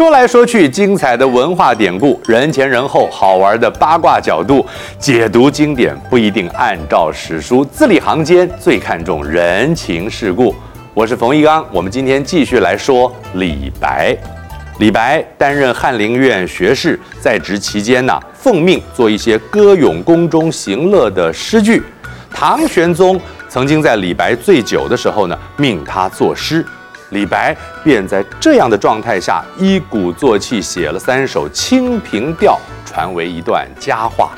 说来说去，精彩的文化典故，人前人后，好玩的八卦角度，解读经典不一定按照史书，字里行间最看重人情世故。我是冯一刚，我们今天继续来说李白。李白担任翰林院学士，在职期间呢，奉命做一些歌咏宫中行乐的诗句。唐玄宗曾经在李白醉酒的时候呢，命他作诗。李白便在这样的状态下，一鼓作气写了三首《清平调》，传为一段佳话。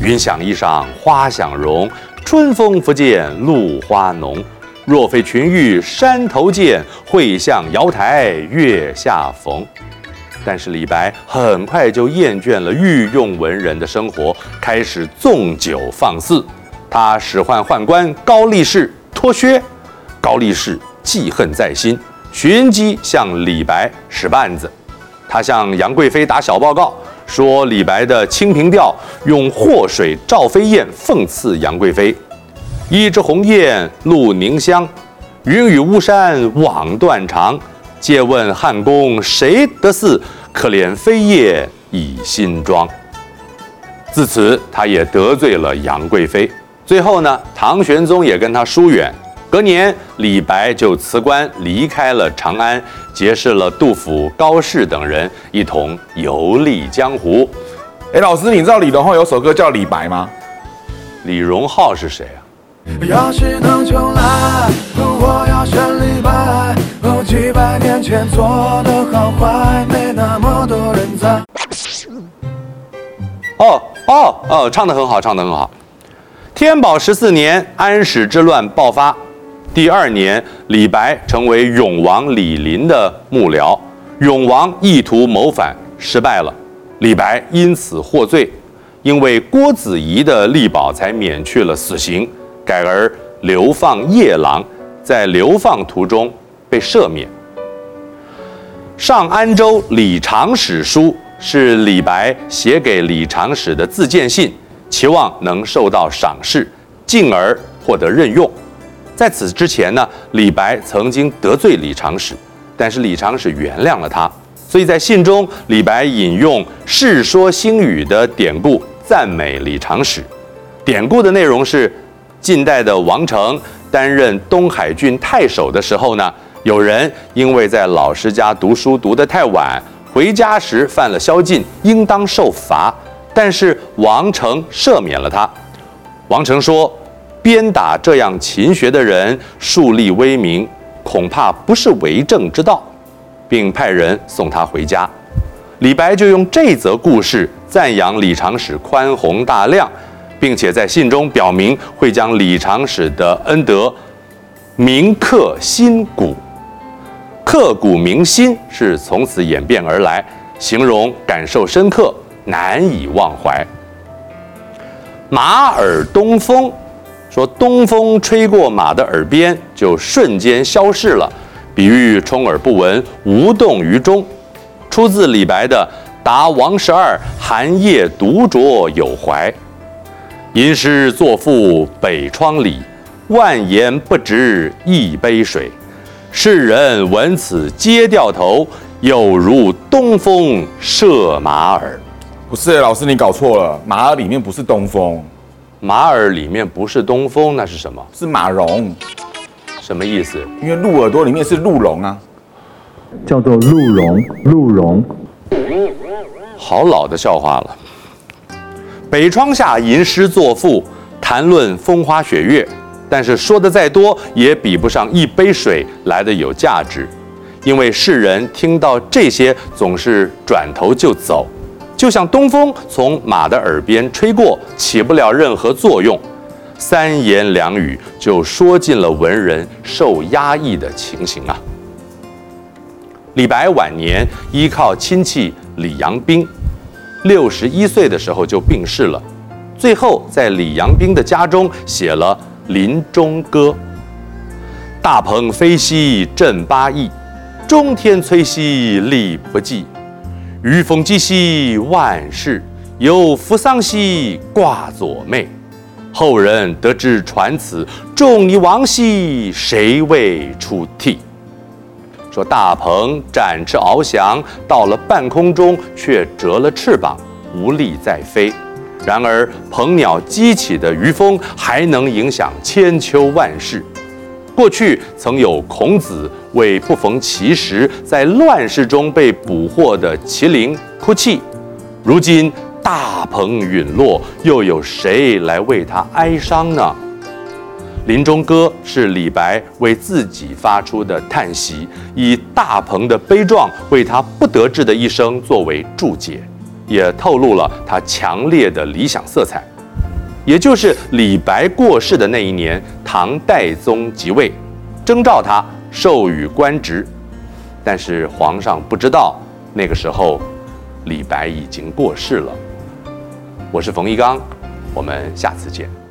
云想衣裳花想容，春风拂槛露花浓。若非群玉山头见，会向瑶台月下逢。但是李白很快就厌倦了御用文人的生活，开始纵酒放肆。他使唤宦官高力士脱靴，高力士记恨在心，寻机向李白使绊子。他向杨贵妃打小报告，说李白的《清平调》用祸水赵飞燕讽刺杨贵妃。一枝红艳露凝香，云雨巫山枉断肠。借问汉宫谁得似？可怜飞燕倚新妆。自此，他也得罪了杨贵妃。最后呢，唐玄宗也跟他疏远。隔年，李白就辞官离开了长安，结识了杜甫、高适等人，一同游历江湖。哎，老师，你知道李荣浩有首歌叫《李白》吗？李荣浩是谁啊？要是能重来，我要选李白。哦，几百年前做的好坏，没那么多人在。哦哦哦，唱的很好，唱的很好。天宝十四年，安史之乱爆发。第二年，李白成为永王李璘的幕僚。永王意图谋反，失败了，李白因此获罪，因为郭子仪的力保，才免去了死刑。改而流放夜郎，在流放途中被赦免。上安州李长史书是李白写给李长史的自荐信，期望能受到赏识，进而获得任用。在此之前呢，李白曾经得罪李长史，但是李长史原谅了他，所以在信中，李白引用《世说新语》的典故赞美李长史。典故的内容是。晋代的王成担任东海郡太守的时候呢，有人因为在老师家读书读得太晚，回家时犯了宵禁，应当受罚。但是王成赦免了他。王成说：“鞭打这样勤学的人，树立威名，恐怕不是为政之道，并派人送他回家。”李白就用这则故事赞扬李长史宽宏大量。并且在信中表明会将李长史的恩德铭刻心骨，刻骨铭心是从此演变而来，形容感受深刻，难以忘怀。马耳东风，说东风吹过马的耳边，就瞬间消逝了，比喻充耳不闻，无动于衷。出自李白的《答王十二寒夜独酌有怀》。吟诗作赋北窗里，万言不值一杯水。世人闻此皆掉头，有如东风射马耳。不是，老师你搞错了，马耳里面不是东风，马耳里面不是东风，那是什么？是马茸。什么意思？因为鹿耳朵里面是鹿茸啊，叫做鹿茸，鹿茸。好老的笑话了。北窗下吟诗作赋，谈论风花雪月，但是说的再多，也比不上一杯水来的有价值，因为世人听到这些总是转头就走，就像东风从马的耳边吹过，起不了任何作用，三言两语就说尽了文人受压抑的情形啊。李白晚年依靠亲戚李阳冰。六十一岁的时候就病逝了，最后在李阳冰的家中写了《临终歌》：“大鹏飞兮振八翼，中天摧兮力不济。御风急兮万事，有扶桑兮挂左袂。后人得知传此，仲尼亡兮谁为出涕？”说大鹏展翅翱翔，到了半空中却折了翅膀，无力再飞。然而鹏鸟激起的余风还能影响千秋万世。过去曾有孔子为不逢其时，在乱世中被捕获的麒麟哭泣，如今大鹏陨落，又有谁来为他哀伤呢？《临终歌》是李白为自己发出的叹息，以大鹏的悲壮为他不得志的一生作为注解，也透露了他强烈的理想色彩。也就是李白过世的那一年，唐代宗即位，征召他授予官职，但是皇上不知道，那个时候李白已经过世了。我是冯一刚，我们下次见。